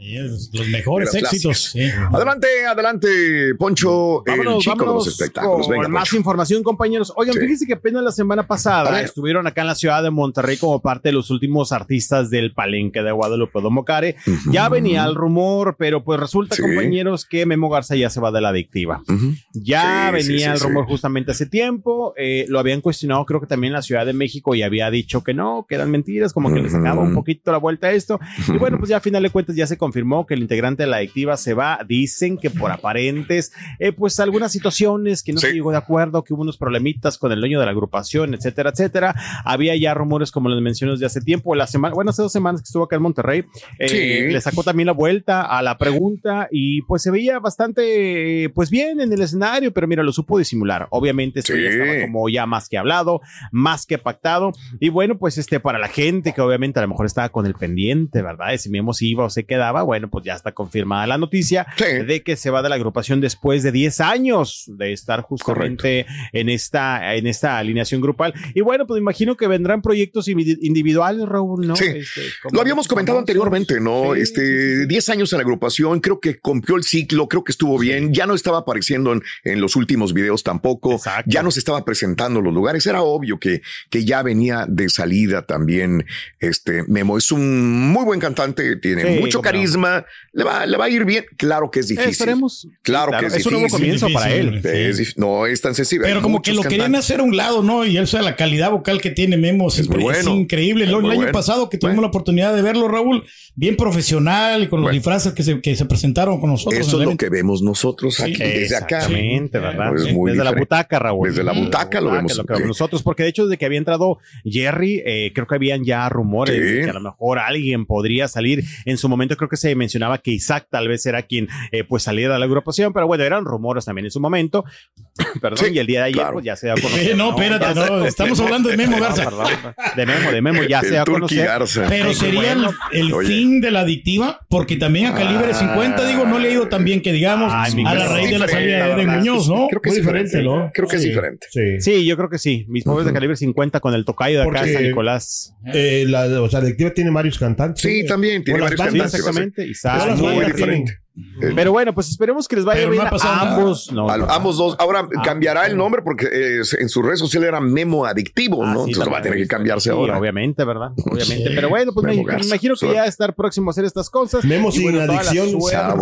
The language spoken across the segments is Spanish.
los mejores éxitos. Adelante, adelante, Poncho, el chico de los espectáculos. Con más información, compañeros. Oigan, fíjense que apenas la semana pasada estuvieron acá en la ciudad de Monterrey como parte de los últimos artistas del palenque de Guadalupe Domocare. Ya venía el rumor, pero pues resulta, compañeros, que Memo Garza ya se va de la adictiva. Ya venía el rumor justamente hace tiempo. Eh, lo habían cuestionado, creo que también en la Ciudad de México y había dicho que no, que eran mentiras, como que le sacaba un poquito la vuelta a esto. Y bueno, pues ya a final de cuentas ya se confirmó confirmó que el integrante de la adictiva se va. Dicen que por aparentes, eh, pues algunas situaciones que no se llegó de acuerdo, que hubo unos problemitas con el dueño de la agrupación, etcétera, etcétera. Había ya rumores, como les mencioné de hace tiempo, la semana, bueno, hace dos semanas que estuvo acá en Monterrey, eh, le sacó también la vuelta a la pregunta y pues se veía bastante, pues bien en el escenario, pero mira, lo supo disimular. Obviamente, esto ya estaba como ya más que hablado, más que pactado. Y bueno, pues este, para la gente que obviamente a lo mejor estaba con el pendiente, ¿verdad? si mismo si iba o se quedaba, bueno, pues ya está confirmada la noticia de que se va de la agrupación después de 10 años de estar justamente en esta, en esta alineación grupal. Y bueno, pues imagino que vendrán proyectos individuales, Raúl, ¿no? Sí. Este, Lo habíamos comentado anteriormente, ¿no? este, 10 años en la agrupación, creo que cumplió el ciclo, creo que estuvo bien, ya no estaba apareciendo en, en los últimos videos tampoco, ya no se estaba presentando los lugares, era obvio que, que ya venía de salida también este Memo. Es un muy buen cantante, tiene mucho carisma le va, le va a ir bien. Claro que es difícil. esperemos. Claro, que es, es un nuevo comienzo para él. no es tan sensible. Pero como que lo querían hacer a un lado, ¿no? Y él sabe la calidad vocal que tiene Memo es, increíble. el año pasado que tuvimos la oportunidad de verlo, Raúl, bien profesional y con los disfraces que se, que se presentaron con nosotros. Eso es lo que vemos nosotros aquí desde acá. Exactamente, ¿verdad? desde la butaca, Raúl. Desde la butaca lo vemos. nosotros, porque de hecho desde que había entrado Jerry, eh, creo que habían ya rumores de que a lo mejor alguien podría salir. En su momento creo que se mencionaba que Isaac tal vez era quien eh, pues saliera de la agrupación, pero bueno, eran rumores también en su momento. Perdón, y el día de ayer pues ya se da a conocer. no, espérate, no, estamos hablando de Memo Garza. de Memo, de Memo, ya se da a conocer. Pero sería el, fin de la adictiva, porque también a calibre 50, digo, no le ha ido tan bien que digamos a la raíz de la salida de Muñoz, ¿no? Creo que es diferente, ¿no? Creo que es diferente. Sí. yo creo que sí. Mis pobres de calibre 50 con el tocayo de acá, San Nicolás. Eh, la, o sea, la adictiva tiene varios cantantes. Sí, también tiene varios cantantes. Exactamente. Muy diferente. Pero bueno, pues esperemos que les vaya bien a ambos. No, ambos dos. Ahora ah, cambiará el nombre porque eh, en su red social era Memo Adictivo, ¿no? Entonces va a tener que cambiarse ahora. Obviamente, ¿verdad? Obviamente. Pero bueno, pues me, imagino que ya estar próximo a hacer estas cosas. Memo sin adicción. Ah,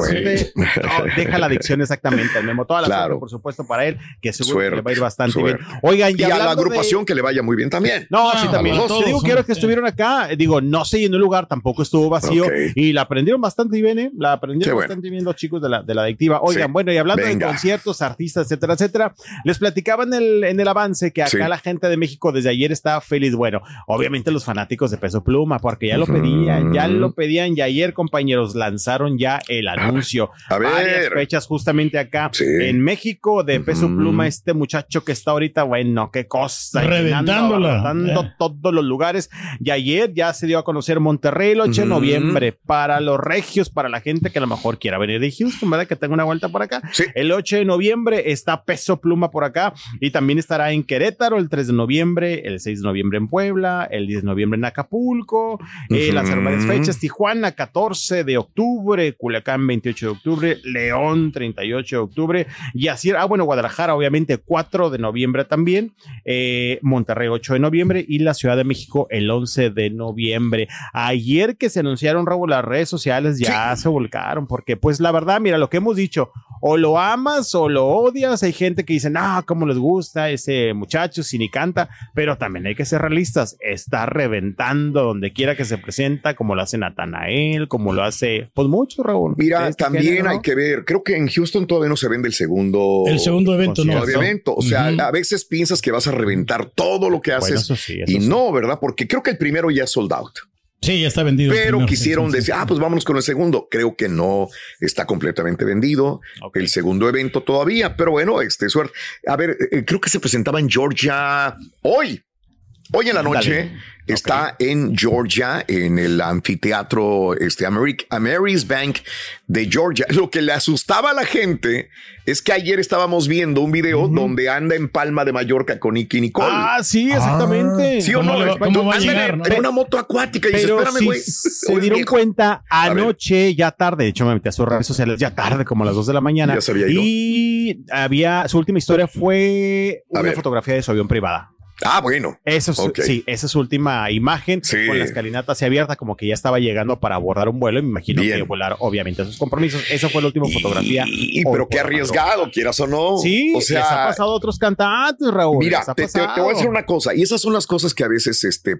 deja la adicción exactamente. Memo toda la claro. por supuesto, para él, que seguro que le va a ir bastante bien. Oigan, y, a la agrupación que le vaya muy bien también. No, sí, también. Te digo, quiero que estuvieron acá. Digo, no se llenó el lugar, tampoco estuvo vacío. Y la aprendieron bastante bien, ¿eh? La aprendieron bastante viendo chicos de la, de la adictiva. Oigan, bueno, y hablando de conciertos, artistas, etcétera, etcétera, les platicaba en el, en el avance que acá la gente de México desde ayer está feliz. Bueno, obviamente los fanáticos de Peso Pluma, porque ya lo pedían, ya lo pedían, y ayer, compañeros, lanzaron ya el anuncio. A ver. Varias fechas justamente acá en México de Peso Pluma, este muchacho que está ahorita, bueno, qué cosa. Reventándola. Dando eh. todos los lugares. Y ayer ya se dio a conocer Monterrey el 8 de noviembre para los regios, para la gente que a lo mejor quiere quiera venir de Houston, ¿verdad? Que tenga una vuelta por acá. El 8 de noviembre está Peso Pluma por acá y también estará en Querétaro el 3 de noviembre, el 6 de noviembre en Puebla, el 10 de noviembre en Acapulco, eh, las hermanas fechas, Tijuana 14 de octubre, Culiacán 28 de octubre, León 38 de octubre y así, ah, bueno, Guadalajara obviamente 4 de noviembre también, eh, Monterrey 8 de noviembre y la Ciudad de México el 11 de noviembre. Ayer que se anunciaron, Raúl, las redes sociales ya se volcaron porque pues la verdad, mira, lo que hemos dicho, o lo amas o lo odias, hay gente que dice, no, cómo les gusta ese muchacho si ni canta, pero también hay que ser realistas, está reventando donde quiera que se presenta, como lo hace Natanael, como lo hace, pues mucho, Raúl. Mira, este también hay que ver, creo que en Houston todavía no se vende el segundo. El segundo evento, no. evento. O sea, a veces piensas que vas a reventar todo lo que haces y no, ¿verdad? Porque creo que el primero ya es sold out. Sí, ya está vendido. Pero quisieron decir, ah, pues vámonos con el segundo. Creo que no está completamente vendido. El segundo evento todavía, pero bueno, este suerte. A ver, eh, creo que se presentaba en Georgia hoy. Hoy en la noche está en Georgia, en el anfiteatro este, Ameris Bank de Georgia. Lo que le asustaba a la gente es que ayer estábamos viendo un video donde anda en Palma de Mallorca con Nicky Nicole. Ah, sí, exactamente. sí o no, ¿Cómo va a llegar, en, una moto acuática y dice, espérame, güey. se dieron cuenta anoche, ya tarde, de hecho me metí a sus redes sociales, ya tarde, como a las 2 de la mañana. Ya sabía Y había, su última historia fue una fotografía de su avión privada. Ah, bueno. Eso sí, esa es su última imagen con la escalinata así abierta, como que ya estaba llegando para abordar un vuelo y me imagino que volar, obviamente, sus compromisos. Esa fue la última fotografía. Y, pero qué arriesgado, quieras o no. Sí, o sea, les ha pasado a otros cantantes, Raúl. Mira, te, voy a decir una cosa, y esas son las cosas que a veces este,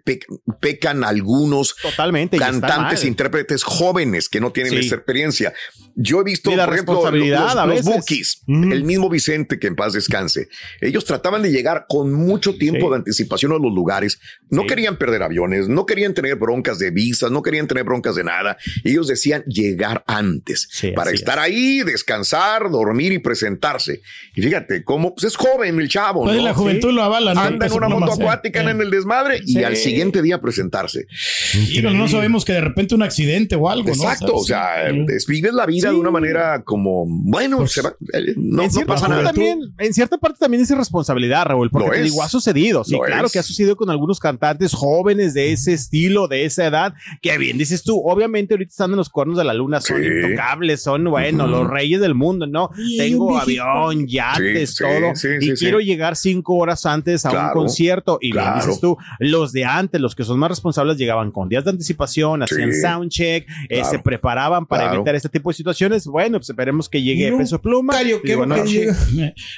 pecan algunos Totalmente, cantantes, intérpretes jóvenes que no tienen esa experiencia. Yo he visto, por ejemplo, los, bookies, el mismo Vicente, que en paz descanse. Ellos trataban de llegar con mucho tiempo de anticipación a los lugares. No querían perder aviones, no querían tener broncas de visas, no querían tener broncas de nada. Ellos decían llegar antes para estar ahí, descansar, dormir y presentarse. Y fíjate cómo pues es joven el chavo. Pues la juventud lo avala. Anda en una moto acuática en el desmadre y al siguiente día presentarse. Y no sabemos que de repente un accidente o algo. Exacto. O sea, vives la vida de una manera como, bueno, pues, eh, no, pasa nada. También, en cierta parte también es irresponsabilidad, Raúl, porque te digo, ha sucedido. Sí, claro que ha sucedido con algunos cantantes jóvenes de ese estilo, de esa edad, que bien dices tú, obviamente ahorita están en los cuernos de la luna, son intocables, son, bueno, los reyes del mundo, ¿no? Tengo avión, yates, todo, y quiero llegar cinco horas antes a un concierto, y bien dices tú, los de antes, los que son más responsables, llegaban con días de anticipación, hacían soundcheck, eh, se preparaban para evitar este tipo de situaciones, bueno, pues esperemos que llegue Peso Pluma.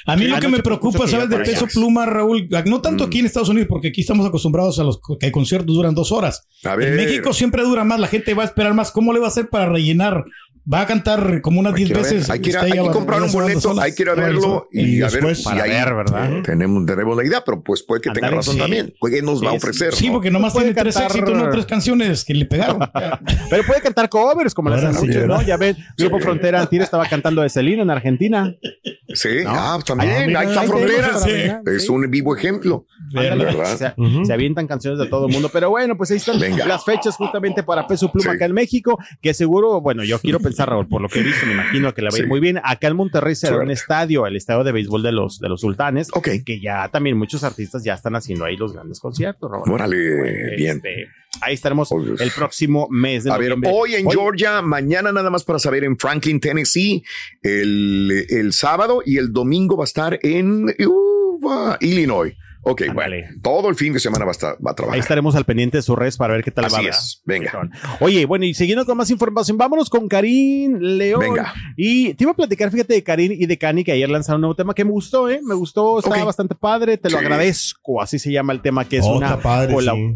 a mí lo que me preocupa, ¿sabes? De Peso Pluma, Raúl, no tanto aquí en Estados Unidos, porque aquí estamos acostumbrados a los que conciertos duran dos horas. En México siempre dura más, la gente va a esperar más. ¿Cómo le va a hacer para rellenar Va a cantar como unas 10 veces. Hay que, ir a, hay que comprar un boleto, hay que ir a verlo y, a ver. Para ver, ¿verdad? Tenemos, tenemos la idea, pero pues puede que tenga razón también. Puede nos va a ofrecer. Sí, porque nomás tiene tres éxitos, no tres canciones que le pegaron. pero puede cantar covers, como las han dicho, ¿no? Ya ven, Grupo Frontera Antira estaba cantando de Celina en Argentina. Sí, ah, también. Hay Frontera. Es un vivo ejemplo. Se, avientan canciones de todo el mundo. Pero bueno, pues ahí están las fechas justamente para Peso Pluma acá en México, que seguro, bueno, yo quiero pensar, Raúl, por lo que he visto, me imagino que la ve muy bien. Acá en Monterrey será un estadio, el estadio de béisbol de los, de los sultanes, que ya también muchos artistas ya están haciendo ahí los grandes conciertos, Raúl. Órale, bien. Este, ahí estaremos el próximo mes de A ver, hoy en Georgia, mañana nada más para saber en Franklin, Tennessee, el, el sábado y el domingo va a estar en uh, Illinois. Ok, bueno, todo el fin de semana va a, estar, va a trabajar. Ahí estaremos al pendiente de sus redes para ver qué tal Así va. Es. Venga. Oye, bueno, y siguiendo con más información, vámonos con Karim León. Venga. Y te iba a platicar, fíjate, de Karim y de Cani, que ayer lanzaron un nuevo tema que me gustó, ¿eh? Me gustó, estaba bastante padre, te lo agradezco. Así se llama el tema, que es una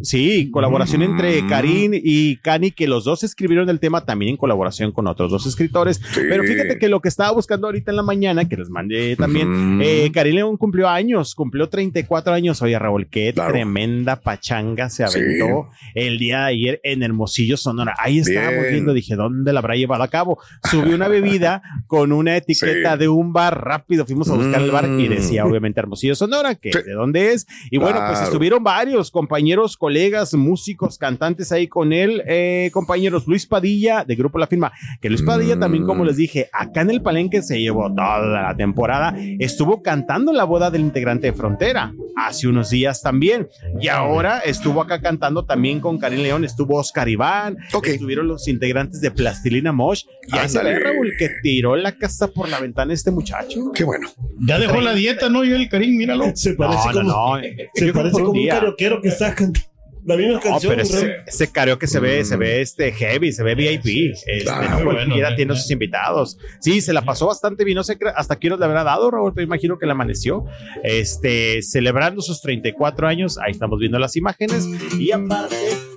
sí. colaboración entre mm. Karim y Cani, que los dos escribieron el tema también en colaboración con otros dos escritores. Pero fíjate que lo que estaba buscando ahorita en la mañana, que les mandé también, eh, Karim León cumplió años, cumplió 34 años años. Oye, Raúl, qué tremenda pachanga se aventó el día de ayer en Hermosillo, Sonora. Ahí estábamos viendo, dije, ¿dónde la habrá llevado a cabo? Subió una bebida con una etiqueta de un bar rápido. Fuimos a buscar el bar y decía, mm. obviamente, Hermosillo, Sonora, que de dónde es. Y bueno, pues estuvieron varios compañeros, colegas, músicos, cantantes ahí con él. Eh, compañeros, Luis Padilla, de Grupo La Firma, que Luis Padilla también, como mm. les dije, acá en el Palenque se llevó toda la temporada. Estuvo cantando la boda del integrante de Frontera hace unos días también. Y ahora estuvo acá cantando también con Karim León, estuvo Oscar Iván, estuvieron los integrantes de Plastilina Mosh. Y ahí Raúl que tiró la casa por la ventana este muchacho. Qué bueno. Ya dejó la dieta, ¿no? Y el Karim, míralo. Se parece como, no, se parece como un karaoquero que está cantando. La misma canción. pero ese, ese karaoke se ve, se ve este heavy, se ve VIP. Este, no cualquiera tiene sus invitados. Sí, se la pasó bastante bien. No sé hasta quién nos le habrá dado, Raúl, pero imagino que la amaneció. Este, celebrando sus 34 años. Ahí estamos viendo las imágenes. Y aparte,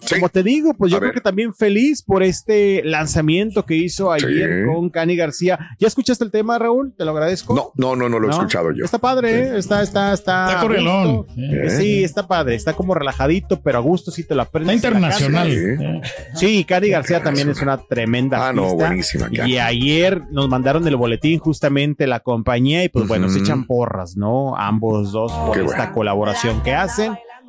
como te digo, pues yo creo que también feliz por este lanzamiento que hizo ayer con Cani García. ¿Ya escuchaste el tema, Raúl? Te lo agradezco. No, no, no, no lo he escuchado yo. Está padre, ¿eh? está, está, está. Está correlón. Sí, está padre. Está como relajadito, pero a gusto si te lo aprendes. Está internacional. Sí, Cari García también es una tremenda. Ah, no, buenísima. Y ayer nos mandaron el boletín justamente la compañía y pues bueno, se echan porras, ¿no? Ambos dos por esta colaboración que hacen.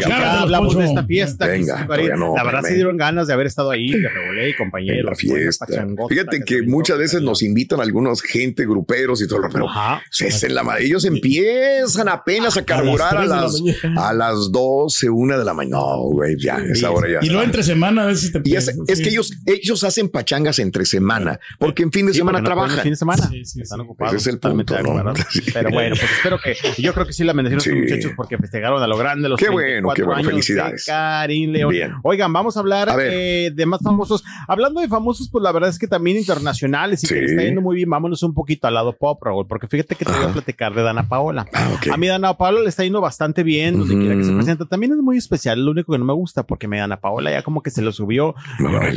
Ya hablamos de esta fiesta. Venga, la verdad se dieron ganas de haber estado ahí, de Revolé y compañeros. La fiesta. Fíjate que, muchas veces nos invitan algunos gente, gruperos y todo lo pero la, ellos empiezan apenas a carburar a las, a las 12, una de la mañana. No, güey, ya, esa hora ya. Y no entre semana, a ver si te Y es, que ellos, ellos hacen pachangas entre semana, porque en fin de semana trabajan. fin de semana. Están ocupados. Ese es el punto, Pero bueno, pues espero que, yo creo que sí la bendecieron a los muchachos porque festejaron a lo grande los Qué bueno qué bueno, felicidades. Karim León. Oigan, vamos a hablar eh, de más famosos. Hablando de famosos, pues la verdad es que también internacionales y que está yendo muy bien. Vámonos un poquito al lado pop, Raúl, porque fíjate que te voy a platicar de Dana Paola. Ah, a mí Dana Paola le está yendo bastante bien, donde quiera que se presenta. También es muy especial, lo único que no me gusta, porque me Dana Paola ya como que se lo subió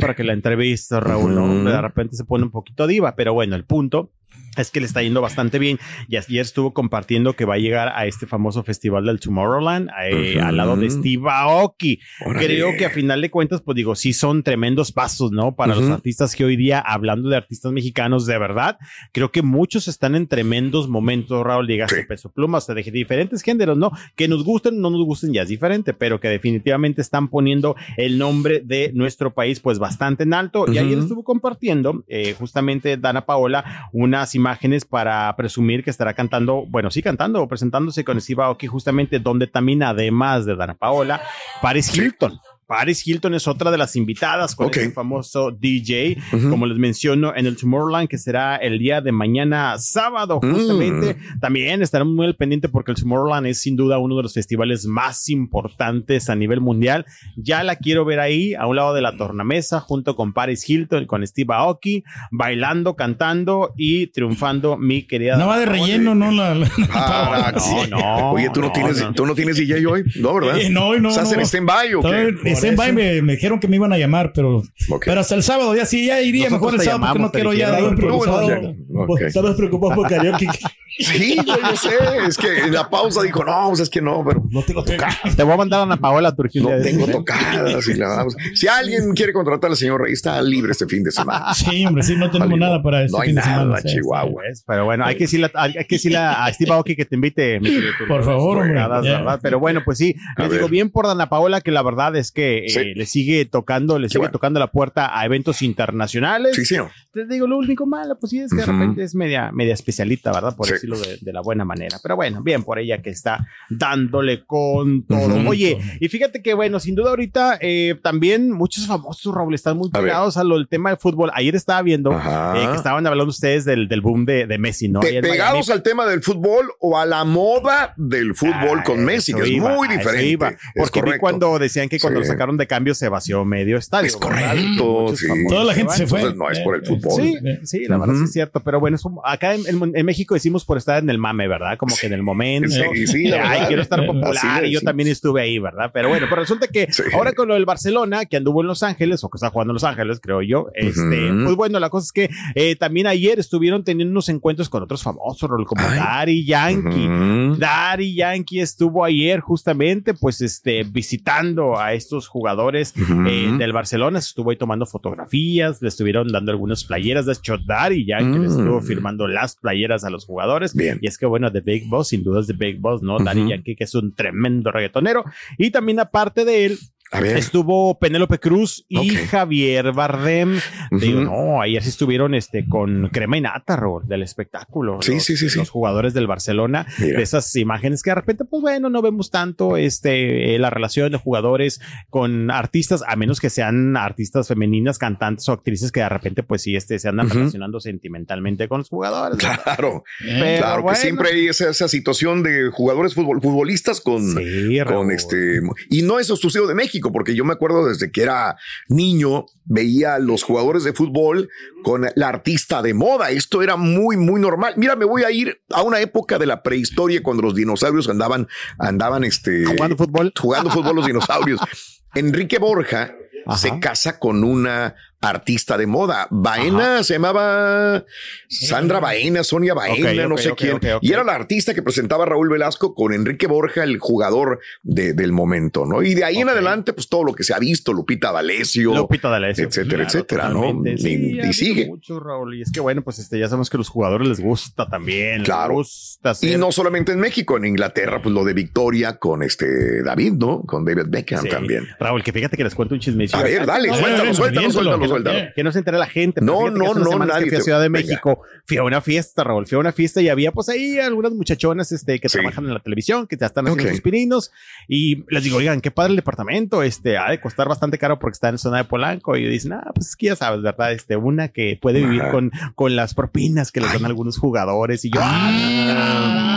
para que la entrevista, Raúl, ¿no? De repente se pone un poquito diva, pero bueno, el punto es que le está yendo bastante bien. Y ayer estuvo compartiendo que va a llegar a este famoso festival del Tomorrowland eh, al lado de Steve Aoki. Creo que a final de cuentas, pues digo, sí son tremendos pasos, ¿no? Para los artistas que hoy día, hablando de artistas mexicanos, de verdad, creo que muchos están en tremendos momentos, Raúl, digas peso pluma, sea, de diferentes géneros, ¿no? Que nos gusten, no nos gusten, ya es diferente, pero que definitivamente están poniendo el nombre de nuestro país, pues bastante en alto. Y ayer estuvo compartiendo, eh, justamente Dana Paola, unas imágenes imágenes para presumir que estará cantando, bueno, sí cantando o presentándose con Steve Aoki justamente donde también además de Dana Paola, Paris Hilton. Paris Hilton es otra de las invitadas con el famoso DJ, como les menciono, en el Tomorrowland, que será el día de mañana sábado, mm. justamente. También estaremos muy al pendiente porque el Tomorrowland es sin duda uno de los festivales más importantes a nivel mundial. Ya la quiero ver ahí, a un lado de la tornamesa, junto con Paris Hilton, con Steve Aoki, bailando, cantando y triunfando mi querida. No va de relleno, ¿no? Ah, no, no. Oye, ¿tú no, tienes, ¿tú no tienes DJ hoy? No, ¿verdad? Eh, no, no. ¿Estás en stand-by o qué? En by me, me, dijeron que me iban a llamar, pero, pero hasta el sábado ya sí, ya iría mejor el sábado porque no quiero ya. Estamos preocupados por karaoke. Sí, yo, no sé. Es que en la pausa dijo, no, pues es que no, pero. No tengo tocadas. Te voy a mandar a Ana Paola Turquía. No tengo tocadas. Si alguien quiere contratar al señor Rey, está libre este fin de semana. Sí, hombre, sí, no tenemos nada para este no hay fin nada, de semana. Chihuahua. Pero bueno, hay que decirle, hay que decirle a Steve Aoki que te invite. Mi por favor, hombre. ¿verdad? Pero bueno, pues sí, les digo bien por Ana Paola que la verdad es que eh, le sigue tocando, le sigue tocando la puerta a eventos internacionales. Sí, sí. Te digo, lo único malo, pues sí, es que de repente es media, media especialita, ¿verdad? Por decirlo de la buena manera. Pero bueno, bien por ella que está dándole con todo. Oye, y fíjate que bueno, sin duda ahorita eh, también muchos famosos, Raúl, están muy pegados a, lo del tema del fútbol. Ayer estaba viendo eh, que estaban hablando ustedes del, del boom de, de, Messi, ¿no? pegados al tema del fútbol o a la moda del fútbol con Messi, que es muy diferente. Porque vi cuando decían que cuando lo sacaron de cambio se vació medio estadio. Es correcto, Toda la gente se fue. no es por el fútbol. Sí, sí, la verdad es cierto. Pero bueno, acá en, en, México decimos por estar en el mame, ¿verdad? Como que en el momento. Sí, sí, Ay, quiero estar popular y yo también estuve ahí, ¿verdad? Pero bueno, pero resulta que ahora con lo del Barcelona, que anduvo en Los Ángeles o que está jugando en Los Ángeles, creo yo, este, pues bueno, la cosa es que eh, también ayer estuvieron teniendo unos encuentros con otros famosos, como Dari Yankee. Dari Yankee estuvo ayer justamente, pues, este, visitando a estos jugadores eh, del Barcelona, estuvo ahí tomando fotografías, le estuvieron dando algunas playeras, de hecho, Dari Yankee le estuvo mm. firmando las playeras a los jugadores. Bien. Y es que bueno, The Big Boss, sin duda es The Big Boss, ¿no? Daddy Yankee, que es un tremendo reggaetonero. Y también aparte de él, Estuvo Penélope Cruz y Javier Bardem. Digo, no, ayer sí estuvieron este, con crema y nata, del espectáculo. Sí, los, sí, sí, Los jugadores del Barcelona. De esas imágenes que de repente, pues bueno, no vemos tanto este, eh, la relación de jugadores con artistas, a menos que sean artistas femeninas, cantantes o actrices que de repente, pues sí, este, se andan relacionando sentimentalmente con los jugadores. Claro, claro, que siempre hay esa, situación de jugadores futbolistas con, con este. Y no es exclusivo de México porque yo me acuerdo desde que era niño, veía a los jugadores de fútbol con la artista de moda. Esto era muy, muy normal. Mira, me voy a ir a una época de la prehistoria cuando los dinosaurios andaban, andaban este, jugando fútbol, jugando fútbol los dinosaurios. Enrique Borja se casa con una artista de moda. Baena se llamaba Sandra Baena, Sonia Baena, no sé quién. y era la artista que presentaba Raúl Velasco con Enrique Borja, el jugador del momento, ¿no? Y de ahí en adelante, pues todo lo que se ha visto, Lupita D'Alessio, Lupita D'Alessio, etcétera, etcétera, ¿no? y, sigue. Mucho, Raúl. Y es que bueno, pues este, ya sabemos que a los jugadores les gusta también. Claro. Y no solamente en México, en Inglaterra, pues lo de Victoria con este David, ¿no? Con David Beckham también. Raúl, que fíjate que les cuento un chisme. A ver, dale, suéltalo, suéltalo, suéltalo. Que no se entere la gente. No, no, no, nadie. Que fui a Ciudad de México, fui a una fiesta, Raúl, fui a una fiesta y había pues ahí algunas muchachonas este, que trabajan en la televisión, que ya están haciendo sus pininos. Y les digo, oigan, qué padre el departamento, este, ha de costar bastante caro porque está en zona de Polanco y dicen, ah, pues es que ya sabes, ¿verdad? Este, una que puede vivir con, con las propinas que les dan algunos jugadores y yo, ah,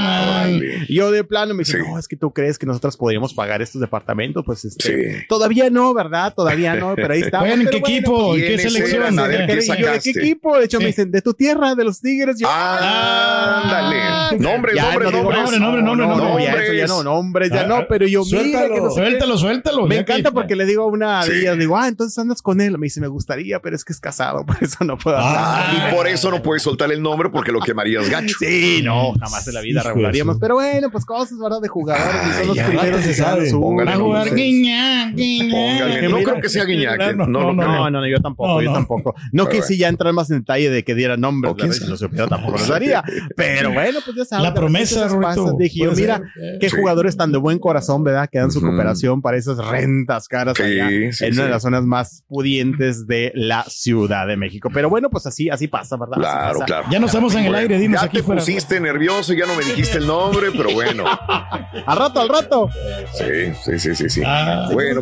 yo de plano me dice, no, es que tú crees que nosotros podríamos pagar estos departamentos, pues este, todavía no, ¿verdad? Todavía no, pero ahí está. ¿en qué equipo? ¿En qué selección? A ver, ¿qué ¿de qué equipo? De hecho, me dicen, de tu tierra, de los Tigres. Yo, ah, dale. Nombre, nombre, nombre, nombre, nombre, nombre, ya eso ya no, nombres, ya no, pero yo mira que Suéltalo, suéltalo. Me encanta porque le digo a una de ellas, digo, ah, entonces andas con él. Me dice, me gustaría, pero es que es casado, por eso no puedo hablar. Y por eso no puedes soltar el nombre porque lo quemarías gacho. Sí, no, jamás en la vida regularíamos. Pero bueno, pues cosas, ¿verdad? De jugadores. Y son los primeros se sabe. Póngale. A jugar guiñac, guiñac. No creo que sea guiñac. No, no, no, yo tampoco, yo tampoco. No que si ya entrar más en detalle de que diera nombre, no se tampoco lo daría. Pero bueno, pues ya sabes. La promesa, Ruito. Dije yo, mira, qué jugadores tan de buen corazón, ¿verdad? Que dan su cooperación para esas rentas caras allá en una de las zonas más pudientes de la Ciudad de México. Pero bueno, pues así, así pasa, ¿verdad? Claro, claro. Ya no estamos en el aire, dinos ya aquí te pusiste nervioso, ya no me dijiste el nombre, pero bueno. al rato, al rato. Sí, sí, sí, sí. sí. Ah, bueno,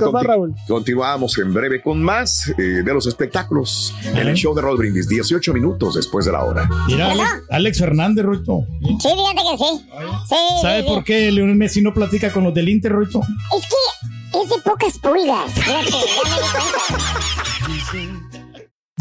continuamos en breve con más eh, de los espectáculos en el show de Roll Brindis, 18 minutos después de la hora. Mira, Alex, Fernández, Ruito. Sí, fíjate que sí. sí ¿Sabe por qué Leonel Messi no platica con los del Inter, Ruito? Es que es de pocas pulgas. Fíjate, ya me di cuenta.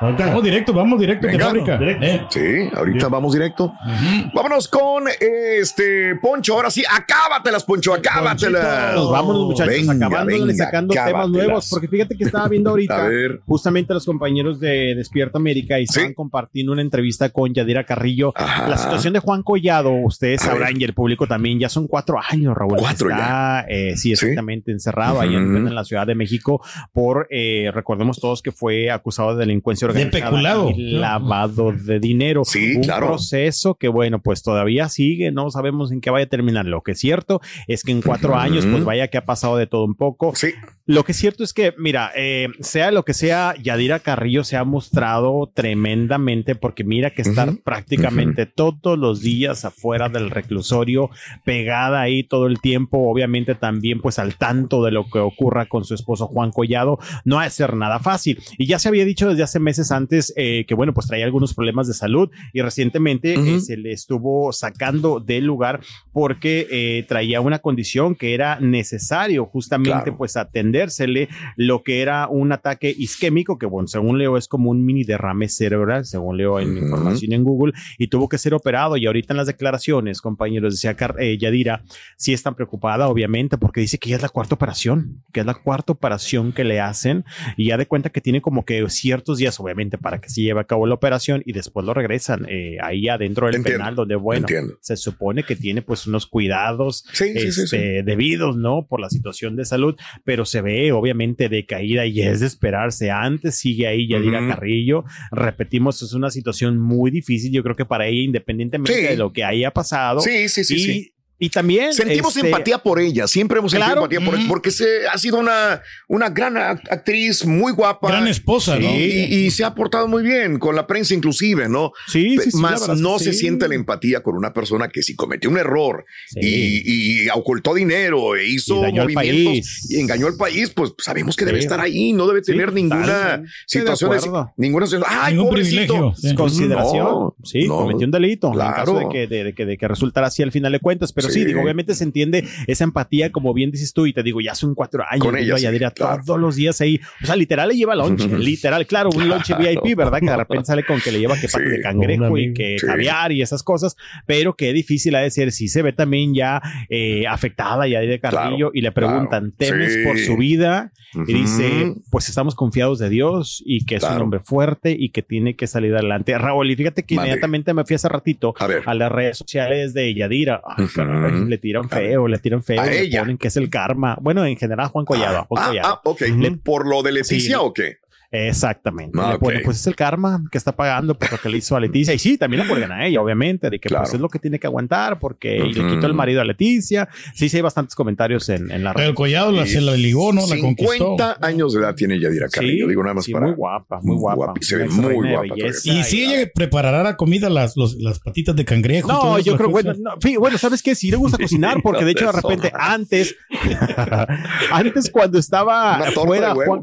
Vamos directo, vamos directo de fábrica. Eh. Sí, ahorita vamos directo. Vámonos con este Poncho. Ahora sí, acábatelas, Poncho, acábatelas. Nos vamos, muchachos, venga, sacando temas nuevos. Porque fíjate que estaba viendo ahorita justamente los compañeros de Despierta América y estaban compartiendo una entrevista con Yadira Carrillo. La situación de Juan Collado, ustedes sabrán, y el público también, ya son cuatro años, Raúl. Cuatro ya. Eh, sí, exactamente, encerrado ahí en, la Ciudad de México por, eh, recordemos todos que fue acusado de delincuencia de peculado. Y lavado de dinero. Sí, un claro. proceso que, bueno, pues todavía sigue, no sabemos en qué vaya a terminar. Lo que es cierto es que en cuatro años, pues vaya que ha pasado de todo un poco. Sí. Lo que es cierto es que, mira, eh, sea lo que sea, Yadira Carrillo se ha mostrado tremendamente porque mira que estar prácticamente todos los días afuera del reclusorio, pegada ahí todo el tiempo, obviamente también pues al tanto de lo que ocurra con su esposo Juan Collado, no va a ser nada fácil. Y ya se había dicho desde hace meses antes eh, que, bueno, pues traía algunos problemas de salud y recientemente eh, se le estuvo sacando del lugar porque traía una condición que era necesario justamente pues atender lo que era un ataque isquémico, que bueno, según leo es como un mini derrame cerebral, según leo en información en Google, y tuvo que ser operado. Y ahorita en las declaraciones, compañeros, decía eh, Yadira, sí están preocupada, obviamente, porque dice que ya es la cuarta operación, que es la cuarta operación que le hacen, y ya de cuenta que tiene como que ciertos días, obviamente, para que se lleve a cabo la operación y después lo regresan eh, ahí adentro del penal, donde, bueno, se supone que tiene pues unos cuidados este, debidos, ¿no? Por la situación de salud, pero se ve obviamente de caída y es de esperarse. Antes sigue ahí Yadira Carrillo. Repetimos, es una situación muy difícil. Yo creo que para ella, independientemente de lo que haya pasado. Sí, sí, sí. sí y también sentimos este, empatía por ella, siempre hemos sentido empatía por ella, porque se, ha sido una, una gran actriz, muy guapa. Gran esposa, ¿no? Y, se ha portado muy bien con la prensa inclusive, ¿no? Sí, sí, sí Más no se siente la empatía con una persona que si cometió un error y, ocultó dinero e hizo movimientos y engañó al país, pues sabemos que debe estar ahí, no debe tener ninguna situación, ninguna ay, ningún privilegio. Consideración, sí, cometió un delito claro. en caso de que, de, que, de que resultara así al final de cuentas, pero sí. digo, obviamente se entiende esa empatía, como bien dices tú, y te digo, ya son cuatro años. Con ella, sí, todos los días ahí. O sea, literal le lleva lunch, literal, claro, un lunch VIP, ¿verdad? Que de repente sale con que le lleva que parte de cangrejo y que caviar y esas cosas, pero qué difícil ha de ser. Si se ve también ya eh, afectada ya de Carrillo y le preguntan, ¿temes por su vida? Y dice, pues estamos confiados de Dios y que es un hombre fuerte y que tiene que salir adelante. Raúl, y fíjate que inmediatamente me fui hace ratito a, las redes sociales de Yadira. Ay, le tiran feo, le tiran feo. Ella. Ponen que es el karma. Bueno, en general, Juan Collado. Juan ah, Collado. Ah, ok. ¿Por lo de Leticia o qué? Exactamente. Ah, pues es el karma que está pagando por lo que le hizo a Leticia. Y sí, también la pueden a ella, obviamente, de que pues es lo que tiene que aguantar porque le quitó el marido a Leticia. Sí, sí, hay bastantes comentarios en, en la red. El collado la, se la ligó, ¿no? La conquistó. 50 años de edad tiene Yadira Carrillo, digo nada más sí, para. Muy guapa, muy guapa. se ve muy guapa. Y si ella preparará la comida, las, las patitas de cangrejo. No, yo creo, bueno, no, bueno, ¿sabes qué? Sí le gusta cocinar porque de hecho de repente antes, antes cuando estaba fuera, Juan,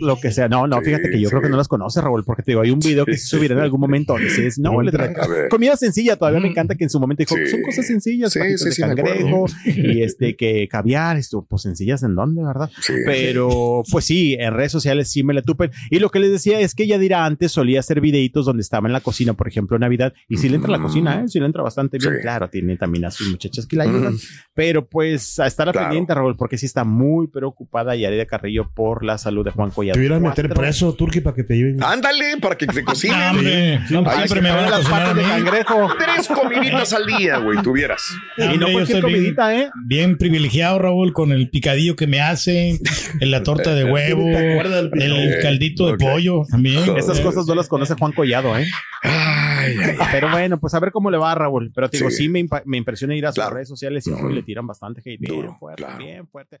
lo que sea, no, no, fíjate que yo creo que no las conoce, Raúl, porque te digo, hay un video que se subirá en algún momento donde dices, no, le trae comida sencilla. Todavía me encanta que en su momento dijo, son cosas sencillas, de cangrejo y este, que caviar, esto, pues sencillas en dónde, ¿verdad? Pero, pues sí, en redes sociales sí me la tupen. Y lo que les decía es que ella dirá antes solía hacer videitos donde estaba en la cocina, por ejemplo, en Navidad, y sí le entra a la cocina, ¿eh? Sí le entra bastante bien. Claro, tiene también a sus muchachas que la ayudan. Pero pues a estar a pendiente, Raúl, porque sí está muy preocupada Yarida Carrillo por la salud de Juan Collado. Meter preso, Turki, para que te lleven. Ándale, para que te cocinen. Hombre, siempre me van a las patas de cangrejo. Tres comiditas al día, güey, tuvieras. y no cualquier comidita, bien, ¿eh? Bien privilegiado, Raúl, con el picadillo que me hace, en la torta de huevo, el caldito de pollo también. Esas cosas no las conoce Juan Collado, ¿eh? Pero bueno, pues a ver cómo le va a Raúl. Pero te digo, sí, me, me, impresiona ir a sus redes sociales y le tiran bastante hate. Bien fuerte, bien fuerte.